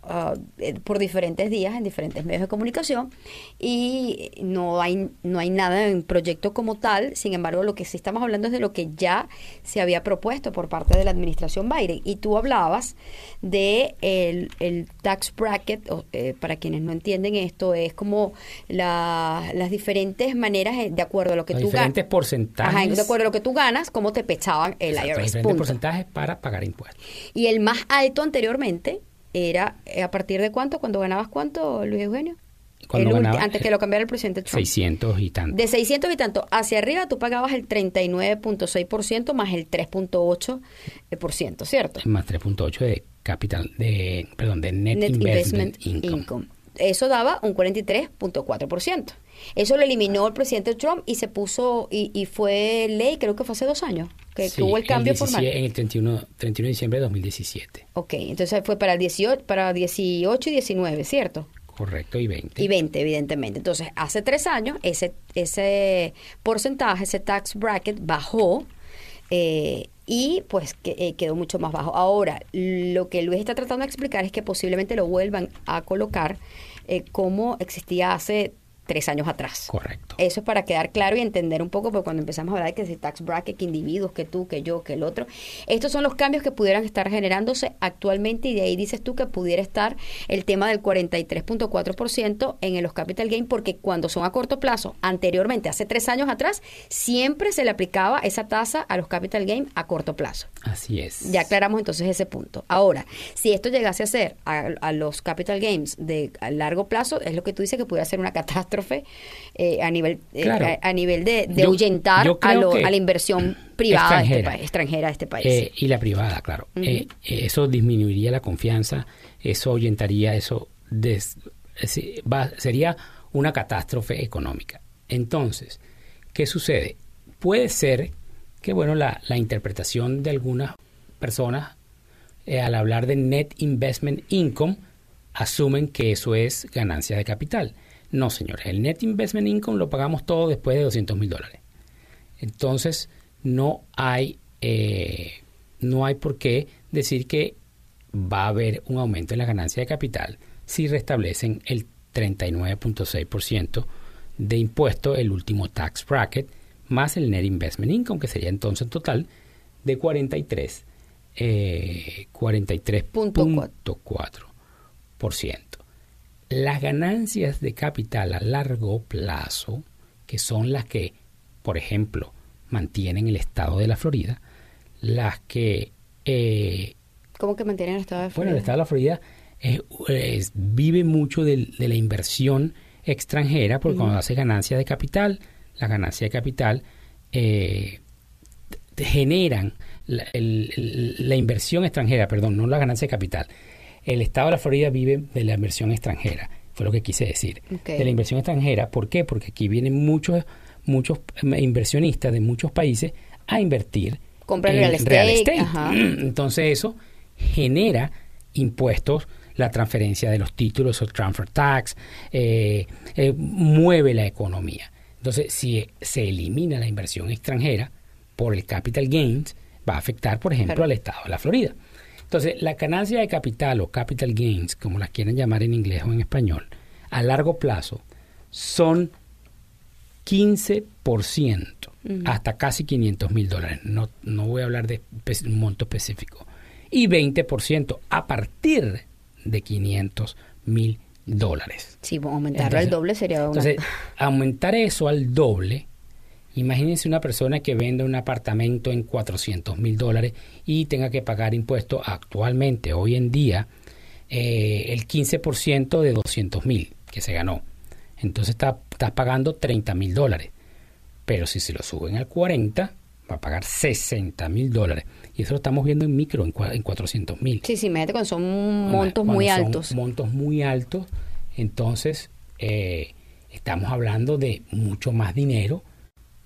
eh, por diferentes días en diferentes medios de comunicación y no hay, no hay nada en proyecto como tal. Sin embargo, lo que sí estamos hablando es de lo que ya se había propuesto por parte de la administración Biden. Y tú hablabas de el, el tax bracket, o, eh, para quienes no entienden esto, es como la- las diferentes maneras eh, de acuerdo a lo que Los tú ganas. diferentes porcentajes. Ajá, de acuerdo a lo que tú ganas, cómo te pechaban el Exacto, IRS. diferentes porcentajes para pagar impuestos. Y el más alto anteriormente era eh, a partir de cuánto, cuando ganabas cuánto, Luis Eugenio? Cuando antes que eh, lo cambiara el presidente Trump. 600 y tanto. De 600 y tanto hacia arriba tú pagabas el 39.6% más el 3.8%, eh, por ciento, ¿cierto? Más 3.8 de capital, de, perdón, de net, Net investment, Investment income. Income. Eso daba un 43.4%. Eso lo eliminó el presidente Trump y se puso, y, y fue ley, creo que fue hace dos años, que, que Sí, hubo el cambio 17 formal. En el 31, 31 de diciembre de 2017. Ok, entonces fue para, el 18, para 18 y 19, ¿cierto? Correcto, y 20. Y 20, evidentemente. Entonces, hace tres años, ese, ese porcentaje, ese tax bracket bajó eh, y pues que- eh, quedó mucho más bajo. Ahora, lo que Luis está tratando de explicar es que posiblemente lo vuelvan a colocar eh, como existía hace tres años atrás. Correcto. Eso es para quedar claro y entender un poco, porque cuando empezamos a hablar de que si tax bracket, que individuos, que tú, que yo, que el otro, estos son los cambios que pudieran estar generándose actualmente y de ahí dices tú que pudiera estar el tema del 43.4% en los capital gain, porque cuando son a corto plazo, anteriormente, hace tres años atrás, siempre se le aplicaba esa tasa a los capital gain a corto plazo. Así es. Ya aclaramos entonces ese punto. Ahora, si esto llegase a ser a, a los capital gains de a largo plazo, es lo que tú dices que pudiera ser una <laughs> catástrofe eh, a nivel eh, a, a nivel de, de Yo- ahuyentar yo a, lo- a la inversión privada de este extranjera. país, extranjera de este país. Eh, y la privada, claro. Eh, eh, eso disminuiría la confianza, eso ahuyentaría, eso des- va- sería una catástrofe económica. Entonces, ¿qué sucede? Puede ser que, bueno, la, la interpretación de algunas personas eh, al hablar de net investment income asumen que eso es ganancia de capital. No, señores, el net investment income lo pagamos todo después de 200 mil dólares. Entonces, no hay, eh, no hay por qué decir va a haber un aumento en la ganancia de capital si restablecen el 39.6% de impuesto, el último tax bracket, más el net investment income, que sería entonces en total de 43, eh, 43.4%. Las ganancias de capital a largo plazo, que son las que, por ejemplo, mantienen el estado de la Florida, las que eh, ¿Cómo que mantienen el estado de bueno, Florida? el estado de la Florida es- es- vive mucho del- de, la inversión extranjera, porque cuando hace ganancia de capital, la ganancia de capital eh, generan la, el- la inversión extranjera, perdón, no la ganancia de capital. El estado de la Florida vive de la inversión extranjera, fue lo que quise decir. De la inversión extranjera, ¿por qué? Porque aquí vienen muchos, muchos eh, inversionistas de muchos países a invertir Compran en real estate, ajá. <clears throat> entonces eso genera impuestos, la transferencia de los títulos o transfer tax, eh, eh, mueve la economía. Entonces, si se elimina la inversión extranjera por el capital gains, va a afectar, por ejemplo, Claro. al estado de la Florida. Entonces, la ganancia de capital o capital gains, como las quieren llamar en inglés o en español, a largo plazo son 15% hasta casi 500 mil dólares. No, no voy a hablar de un monto específico. Y 20% a partir de 500 mil dólares. Sí, aumentarlo al Entonces- doble sería una... Entonces, aumentar eso al doble, imagínense una persona que vende un apartamento en 400 mil dólares y tenga que pagar impuestos actualmente, hoy en día, eh, el 15% de 200 mil que se ganó. Entonces está, está pagando 30 mil dólares. Pero si se lo suben al 40, va a pagar 60 mil dólares. Y eso lo estamos viendo en micro, en, en 400 mil. Sí, sí, imagínate cuando son montos cuando muy son altos. Montos muy altos, entonces eh, estamos hablando de mucho más dinero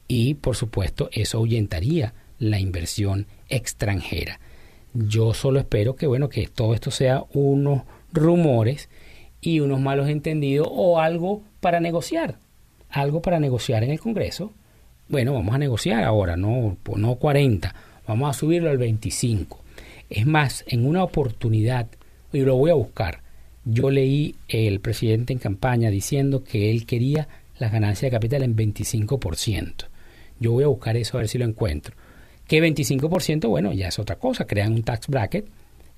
y por supuesto eso ahuyentaría la inversión extranjera. Yo solo espero que bueno que todo esto sea unos rumores y unos malos entendidos o algo para negociar, algo para negociar en el Congreso. Bueno, vamos a negociar ahora, no no 40, vamos a subirlo al 25. Es más, en una oportunidad, y lo voy a buscar, yo leí el presidente en campaña diciendo que él quería las ganancias de capital en 25%. Yo voy a buscar eso a ver si lo encuentro. Que 25%, bueno, ya es otra cosa, crean un tax bracket,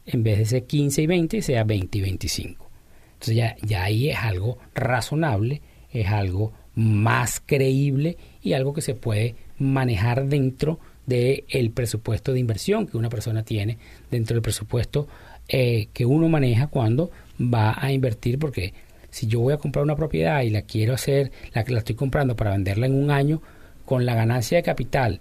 en vez de ser 15 y 20, sea 20 y 25. Entonces ya, ya ahí es algo razonable, es algo más creíble y algo que se puede manejar dentro del presupuesto de inversión que una persona tiene, dentro del presupuesto eh, que uno maneja cuando va a invertir, porque si yo voy a comprar una propiedad y la quiero hacer, la que la estoy comprando para venderla en un año, con la ganancia de capital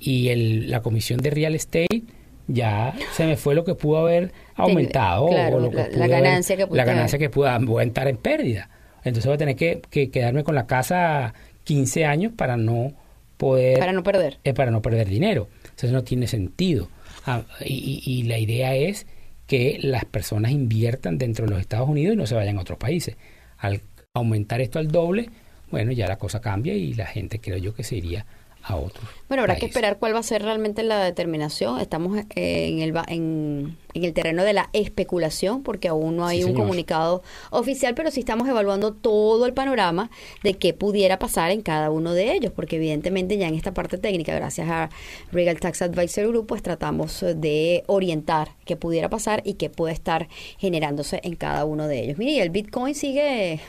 y el, la comisión de real estate, ya se me fue lo que pudo haber aumentado claro, o lo que la- la pudo haber- ganancia que la pudiste ganancia haber. que pueda voy a estar en pérdida. Entonces voy a tener que, que quedarme con la casa 15 años para no poder Para no perder. es para no perder dinero. Entonces no tiene sentido. Ah, y la idea es que las personas inviertan dentro de los Estados Unidos y no se vayan a otros países. Al aumentar esto al doble, bueno, ya la cosa cambia y la gente creo yo que se iría a otros. Bueno, habrá que esperar cuál va a ser realmente la determinación. Estamos eh, en el, en, en el terreno de la especulación porque aún no hay Sí, un señor. comunicado oficial, pero sí estamos evaluando todo el panorama de qué pudiera pasar en cada uno de ellos, porque evidentemente ya en esta parte técnica, gracias a Regal Tax Advisory Group, pues tratamos de orientar qué pudiera pasar y qué puede estar generándose en cada uno de ellos. Mire, y el Bitcoin sigue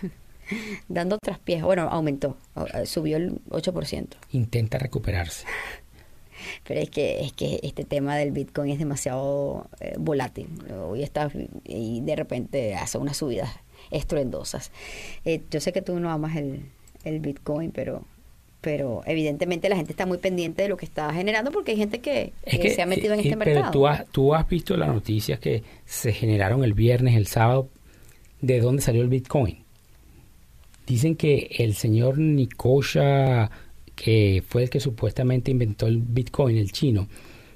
<laughs> dando traspiés. Bueno, aumentó, eh, subió el 8%. Intenta recuperarse. <laughs> Pero es que, es que este tema del Bitcoin es demasiado eh, volátil. Hoy está y de repente hace unas subidas estruendosas. Eh, yo sé que tú no amas el, el Bitcoin, pero pero evidentemente la gente está muy pendiente de lo que está generando porque hay gente que, Es que se ha metido en este pero mercado. tú has, tú has visto las noticias que se generaron el viernes, el sábado, de dónde salió el Bitcoin. Dicen que el señor Nikosha, que fue el que supuestamente inventó el Bitcoin, el chino,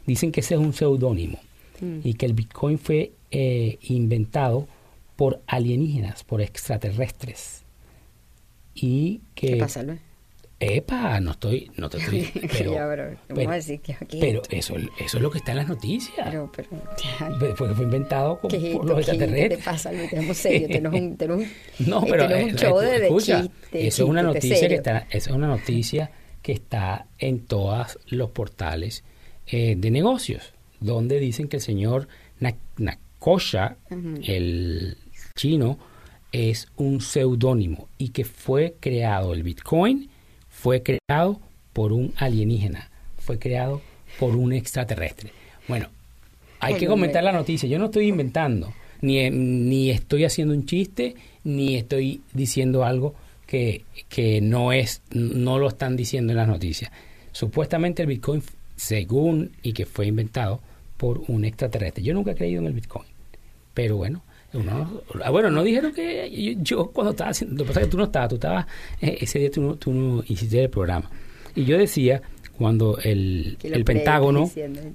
dicen que ese es un seudónimo Mm. y que el Bitcoin fue eh, inventado por alienígenas, por extraterrestres. Y que... ¿Qué pasa, Luis? Epa, no estoy, no te estoy, pero, <laughs> Ya, pero, vamos a decir que aquí pero eso, eso es lo que está en las noticias. Pero, pero, Fue, fue inventado con- ¿qué es por esto? los ¿Qué- ¿Qué te extraterrestres. pasa, Luis? Tenemos serio, tenemos un, tenemos un, <laughs> No, eh, pero tenemos un show eh, de, de escucha, chiste, eso es una noticia que está, eso es una noticia que está en todos los portales eh, de negocios, donde dicen que el señor Na- Nakosha, el chino, es un seudónimo y que fue creado el Bitcoin, fue creado por un alienígena, fue creado por un extraterrestre. Bueno, hay Ay, que comentar me- la noticia. Yo no estoy inventando, ni, ni estoy haciendo un chiste, ni estoy diciendo algo que, que no es, no lo están diciendo en las noticias. Supuestamente el Bitcoin, según y que fue inventado por un extraterrestre. Yo nunca he creído en el Bitcoin, pero bueno. Ah, bueno, no dijeron que yo, yo cuando estaba haciendo, lo que pasa es que tú no estabas, tú estabas, eh, ese día tú no, tú no hiciste el programa. Y yo decía, cuando el, el Pentágono,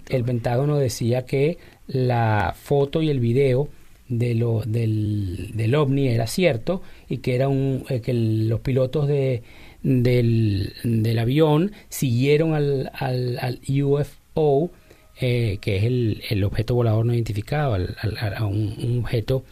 el Pentágono decía que la foto y el video de lo, del, del ovni era cierto y que era un eh, que el- los pilotos de del, del avión siguieron al, al, al UFO eh, que es el, el objeto volador no identificado al- al- a un, un objeto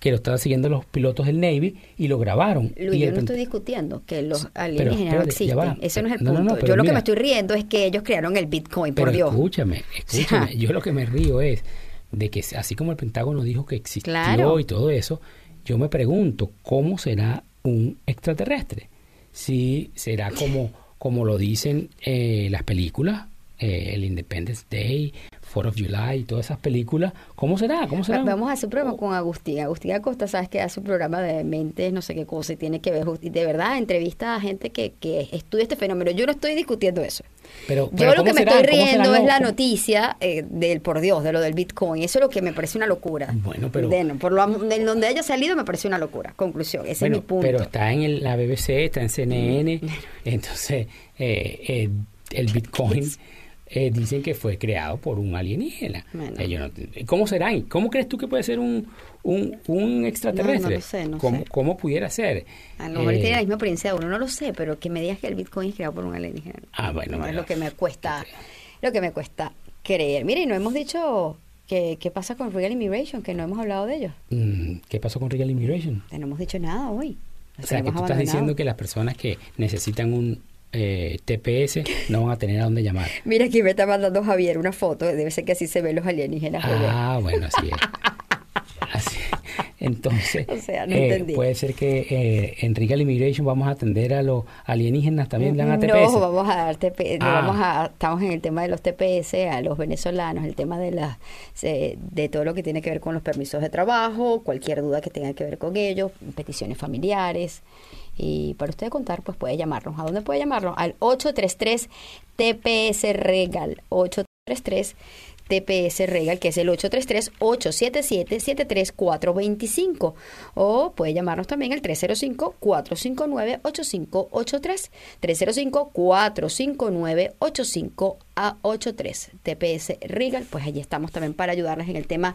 que lo estaban siguiendo los pilotos del Navy y lo grabaron Luis, yo no estoy discutiendo que los Pero, alienígenas no existen. va. Ese no es el No, punto. no, yo lo que me estoy riendo es que ellos crearon el Bitcoin, por Pero Dios. escúchame, <laughs> escúchame. Yo lo que me río es de que así como el Pentágono dijo que existió Claro. y todo eso, yo me pregunto cómo será un extraterrestre. Si será como, como lo dicen eh, las películas, eh, el Independence Day, 4 of July y todas esas películas, ¿cómo será? ¿Cómo será? Va- Vamos a hacer un programa con Agustín. Agustín Acosta, sabes que hace un programa de mentes, no sé qué cosa, y tiene que ver, de verdad, entrevista a gente que, que estudia este fenómeno. Yo no estoy discutiendo eso. Pero, Yo lo ¿cómo que me será? estoy riendo es la noticia eh, del, por Dios, de lo del Bitcoin. Eso es lo que me parece una locura. Bueno, pero- De- por lo, de donde haya salido me parece una locura. Conclusión, ese Bueno, es mi punto. pero está en el- la BBC, está en CNN, entonces eh, eh, el Bitcoin <laughs> eh, dicen que fue creado por un alienígena. Bueno. Eh, yo no- ¿Cómo será? ¿Cómo crees tú que puede ser un, un, un extraterrestre? No, no lo sé, no ¿Cómo, sé. ¿Cómo pudiera ser? A lo mejor Eh, tiene la misma apariencia de uno, no lo sé, pero que me digas que el Bitcoin es creado por un alienígena. Ah, bueno, No, es lo que me cuesta, lo que me cuesta creer. Mire, y no hemos dicho que- qué pasa con Real Immigration, que no hemos hablado de ellos. mm, ¿Qué pasó con Real Immigration? No hemos dicho nada hoy. O sea, que tú estás diciendo que las personas que necesitan un eh, TPS no van a tener a dónde llamar. Mira, aquí me está mandando Javier una foto, debe ser que así se ven los alienígenas. Ah, bueno, así es. <laughs> Así. Entonces, O sea, no eh, puede ser que eh, en Regal Immigration vamos a atender a los alienígenas también, dan a TPS. No, vamos a dar TPS, Ah. vamos a, estamos en el tema de los TPS, a los venezolanos, el tema de las de todo lo que tiene que ver con los permisos de trabajo, cualquier duda que tenga que ver con ellos, peticiones familiares. Y para usted contar, pues puede llamarnos. ¿A dónde puede llamarnos? Al 833 TPS Regal. 833 TPS Regal, que es el 833-877-73425. O puede llamarnos también al 305-459-8583. 305-459-8583. TPS Regal, pues allí estamos también para ayudarles en el tema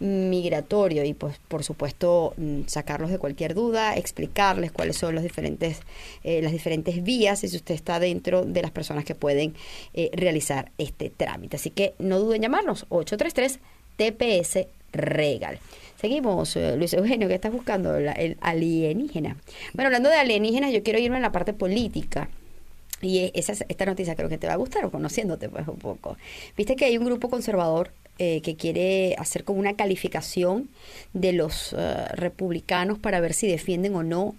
migratorio y pues por supuesto mm, sacarlos de cualquier duda, explicarles cuáles son los diferentes, eh, las diferentes vías y si usted está dentro de las personas que pueden eh, realizar este trámite. Así que no duden en llamarnos 833 TPS Regal. Seguimos, eh, Luis Eugenio, que estás buscando? El alienígena. Bueno, hablando de alienígenas, yo quiero irme a la parte política. Y e- esa, esta noticia creo que te va a gustar, o conociéndote pues un poco. Viste que hay un grupo conservador eh, que quiere hacer como una calificación de los eh, republicanos para ver si defienden o no,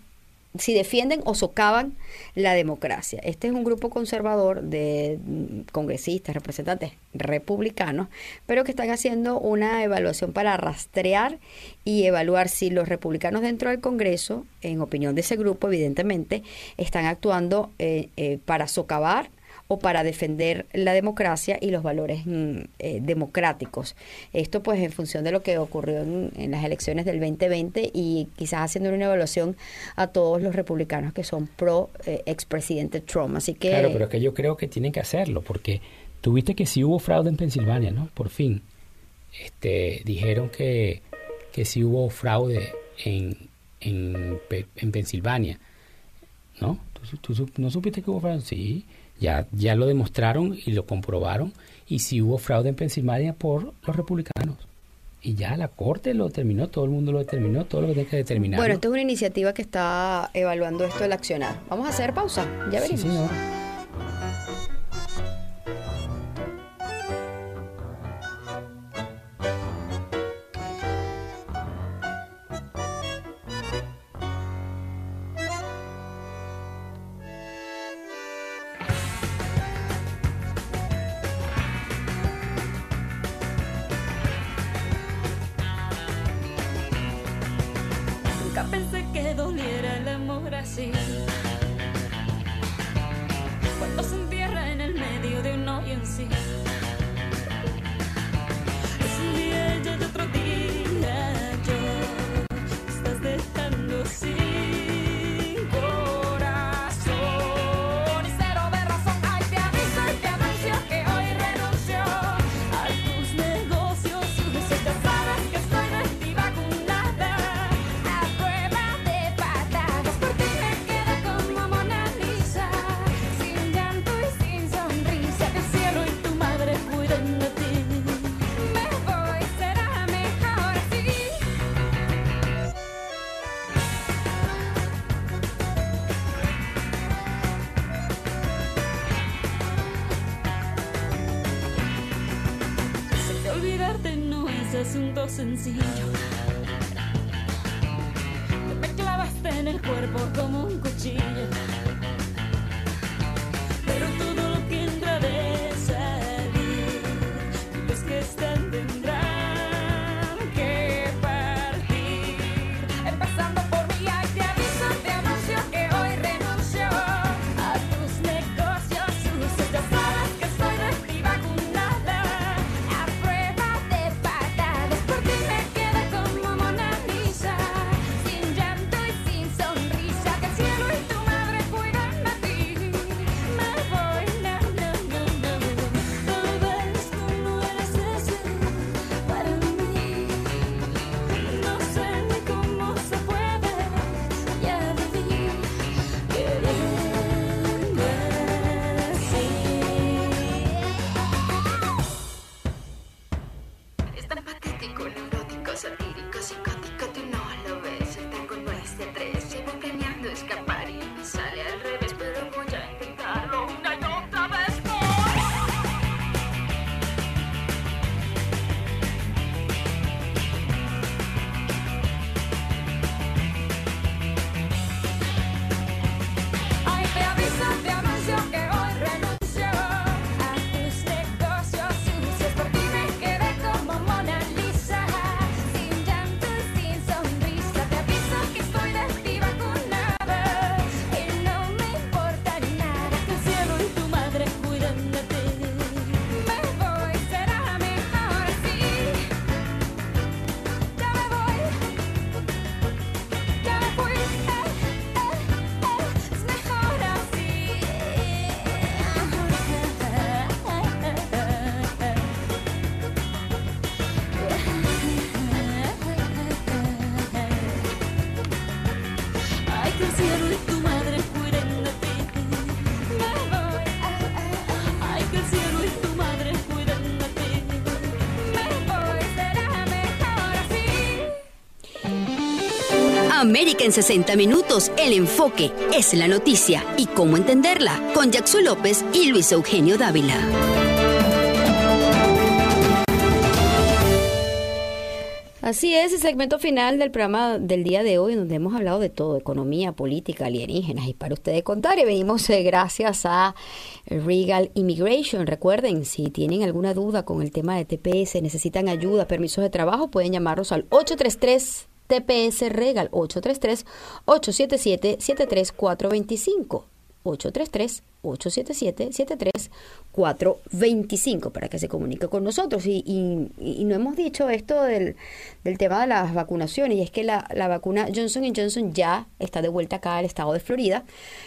si defienden o socavan la democracia. Este es un grupo conservador de mm, congresistas, representantes republicanos, pero que están haciendo una evaluación para rastrear y evaluar si los republicanos dentro del Congreso, en opinión de ese grupo, evidentemente, están actuando eh, eh, para socavar o para defender la democracia y los valores mm, eh, democráticos. Esto pues en función de lo que ocurrió en, las elecciones del 2020 y quizás haciendo una evaluación a todos los republicanos que son pro eh, expresidente Trump. Así que Claro, pero es que yo creo que tienen que hacerlo, porque tuviste que sí hubo fraude en Pensilvania, ¿no? Por fin. Este, dijeron que, que sí hubo fraude en, en, en Pensilvania, ¿no? ¿Tú, tú no supiste que hubo fraude? Sí, ya, ya lo demostraron y lo comprobaron, y sí hubo fraude en Pensilvania por los republicanos. Y ya la corte lo determinó, todo el mundo lo determinó, todo lo que tiene que determinar. bueno, esto es una iniciativa que está evaluando esto del accionar. Vamos a hacer pausa, ya Sí, veremos. señor. see. En 60 minutos, el enfoque es la noticia y cómo entenderla con Jackson López y Luis Eugenio Dávila. Así es, el segmento final del programa del día de hoy, donde hemos hablado de todo, economía, política, alienígenas, y para ustedes contar, y venimos eh, gracias a Regal Immigration. Recuerden, si tienen alguna duda con el tema de TPS, necesitan ayuda, permisos de trabajo, pueden llamarnos al 833 TPS Regal 833 877 73425 833 877-73425 para que se comunique con nosotros. Y, y, no hemos dicho esto del, tema de las vacunaciones, y es que la, la, vacuna Johnson Johnson ya está de vuelta acá al estado de Florida.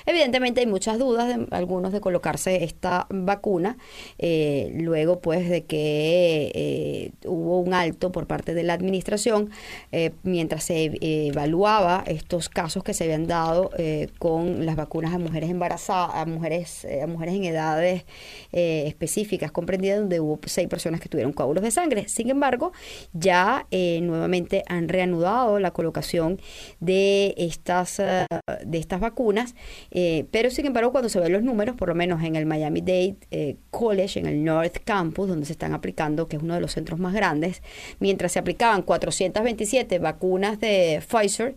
Evidentemente hay muchas dudas de algunos de colocarse esta vacuna, eh, luego pues de que eh, hubo un alto por parte de la administración eh, mientras se evaluaba estos casos que se habían dado eh, con las vacunas a mujeres embarazadas, a mujeres eh, mujeres en edades eh, específicas comprendidas donde hubo seis personas que tuvieron coágulos de sangre. Sin embargo, ya eh, nuevamente han reanudado la colocación de estas, de estas vacunas, pero sin embargo cuando se ven los números, por lo menos en el Miami Dade College, en el North Campus, donde se están aplicando, que es uno de los centros más grandes, mientras se aplicaban 427 vacunas de Pfizer,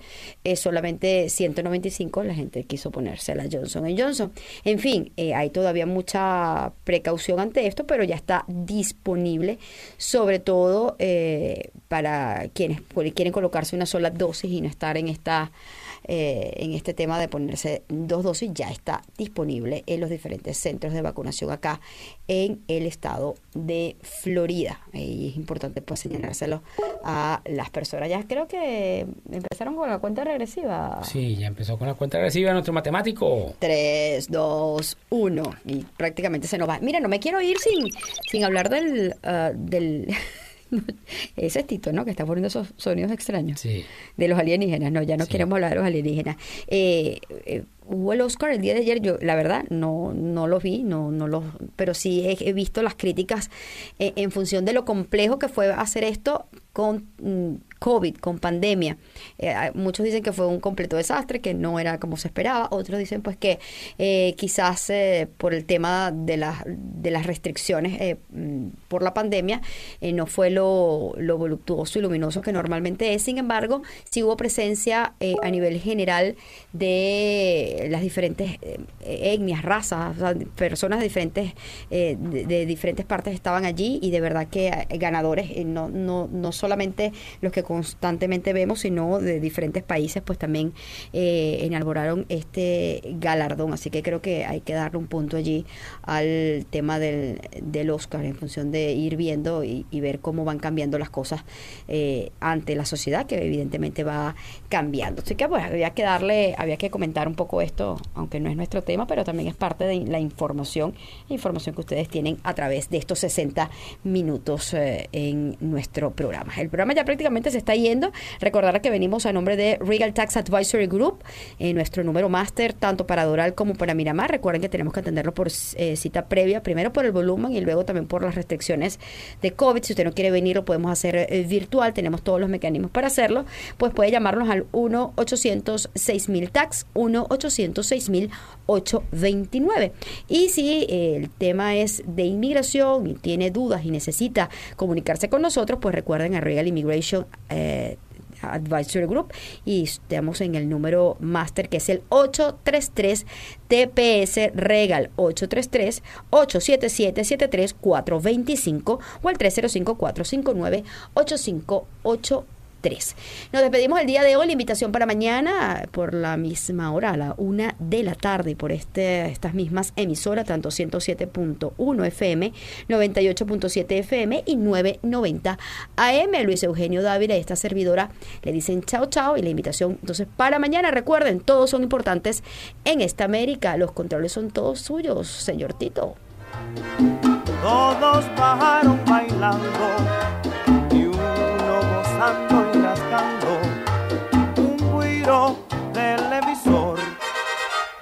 solamente 195 la gente quiso ponerse la Johnson Johnson. En fin, eh, hay todavía mucha precaución ante esto, pero ya está disponible, sobre todo eh, para quienes quieren colocarse una sola dosis y no estar en esta eh, en este tema de ponerse dos dosis ya está disponible en los diferentes centros de vacunación acá en el estado de Florida. Y es importante pues señalárselo a las personas. Ya creo que empezaron con la cuenta regresiva. Sí, ya empezó con la cuenta regresiva nuestro matemático. 3, 2, 1. Y prácticamente se nos va. Mira, no me quiero ir sin, sin hablar del... Uh, del <laughs> ese es Tito, ¿no? Que está poniendo esos sonidos extraños. Sí. De los alienígenas. No, ya no sí. queremos hablar de los alienígenas. Eh, eh, hubo el Oscar el día de ayer, yo la verdad no, no los vi, no, no los, pero sí he, visto las críticas eh, en función de lo complejo que fue hacer esto con mm, COVID, con pandemia. Eh, muchos dicen que fue un completo desastre, que no era como se esperaba. Otros dicen pues que eh, quizás eh, por el tema de, la, de las restricciones mm, por la pandemia no fue lo, lo, voluptuoso y luminoso que normalmente es. Sin embargo, sí hubo presencia a nivel general de las diferentes etnias, razas, o sea, personas de diferentes, de, de, diferentes partes estaban allí y de verdad que ganadores, no, no, no solamente los que constantemente vemos, sino de diferentes países, pues también eh, enalboraron este galardón. Así que creo que hay que darle un punto allí al tema del, del Oscar en función de ir viendo y, ver cómo van cambiando las cosas eh, ante la sociedad, que evidentemente va cambiando. Así que pues había que darle, había que comentar un poco esto, aunque no es nuestro tema, pero también es parte de la información, información que ustedes tienen a través de estos 60 minutos eh, en nuestro programa. El programa ya prácticamente se está yendo. Recordar que venimos a nombre de Regal Tax Advisory Group, eh, nuestro número máster, tanto para Doral como para Miramar. Recuerden que tenemos que atenderlo por eh, cita previa, primero por el volumen y luego también por las restricciones de COVID. Si usted no quiere venir, lo podemos hacer eh, virtual, tenemos todos los mecanismos para hacerlo. Pues puede llamarnos al 1-800-6000-TAX, 1-800-6000-829. Y si el tema es de inmigración y tiene dudas y necesita comunicarse con nosotros, pues recuerden a Regal Immigration eh, Advisory Group y estamos en el número máster que es el 833 TPS Regal 833 877 73425 o el 305 459 8583 nos despedimos el día de hoy. La invitación para mañana por la misma hora, a la una de la tarde, por este, estas mismas emisoras, tanto 107.1 FM, 98.7 FM y 990 AM. Luis Eugenio Dávila y esta servidora le dicen chao, chao. Y la invitación entonces para mañana. Recuerden, todos son importantes en esta América. Los controles son todos suyos, señor Tito. Todos bajaron bailando y uno gozando televisor.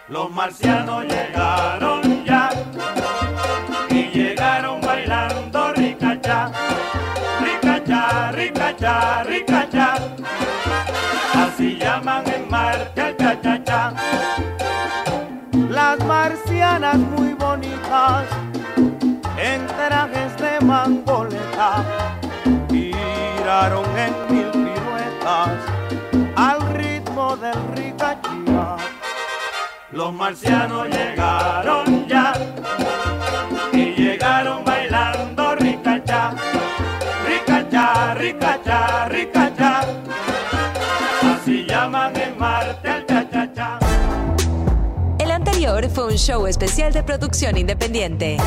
Los marcianos llegaron ya y llegaron bailando ricachá, ricachá, ricachá, ricachá. Así llaman en Marte al cha-cha-cha. Las marcianas muy bonitas en trajes de mangoleta giraron en mil piruetas del ricachía. Los marcianos llegaron ya y llegaron bailando ricachá, ricachá, ricachá, ricachá. Así llaman en Marte al cha-cha-cha. El anterior fue un show especial de producción independiente.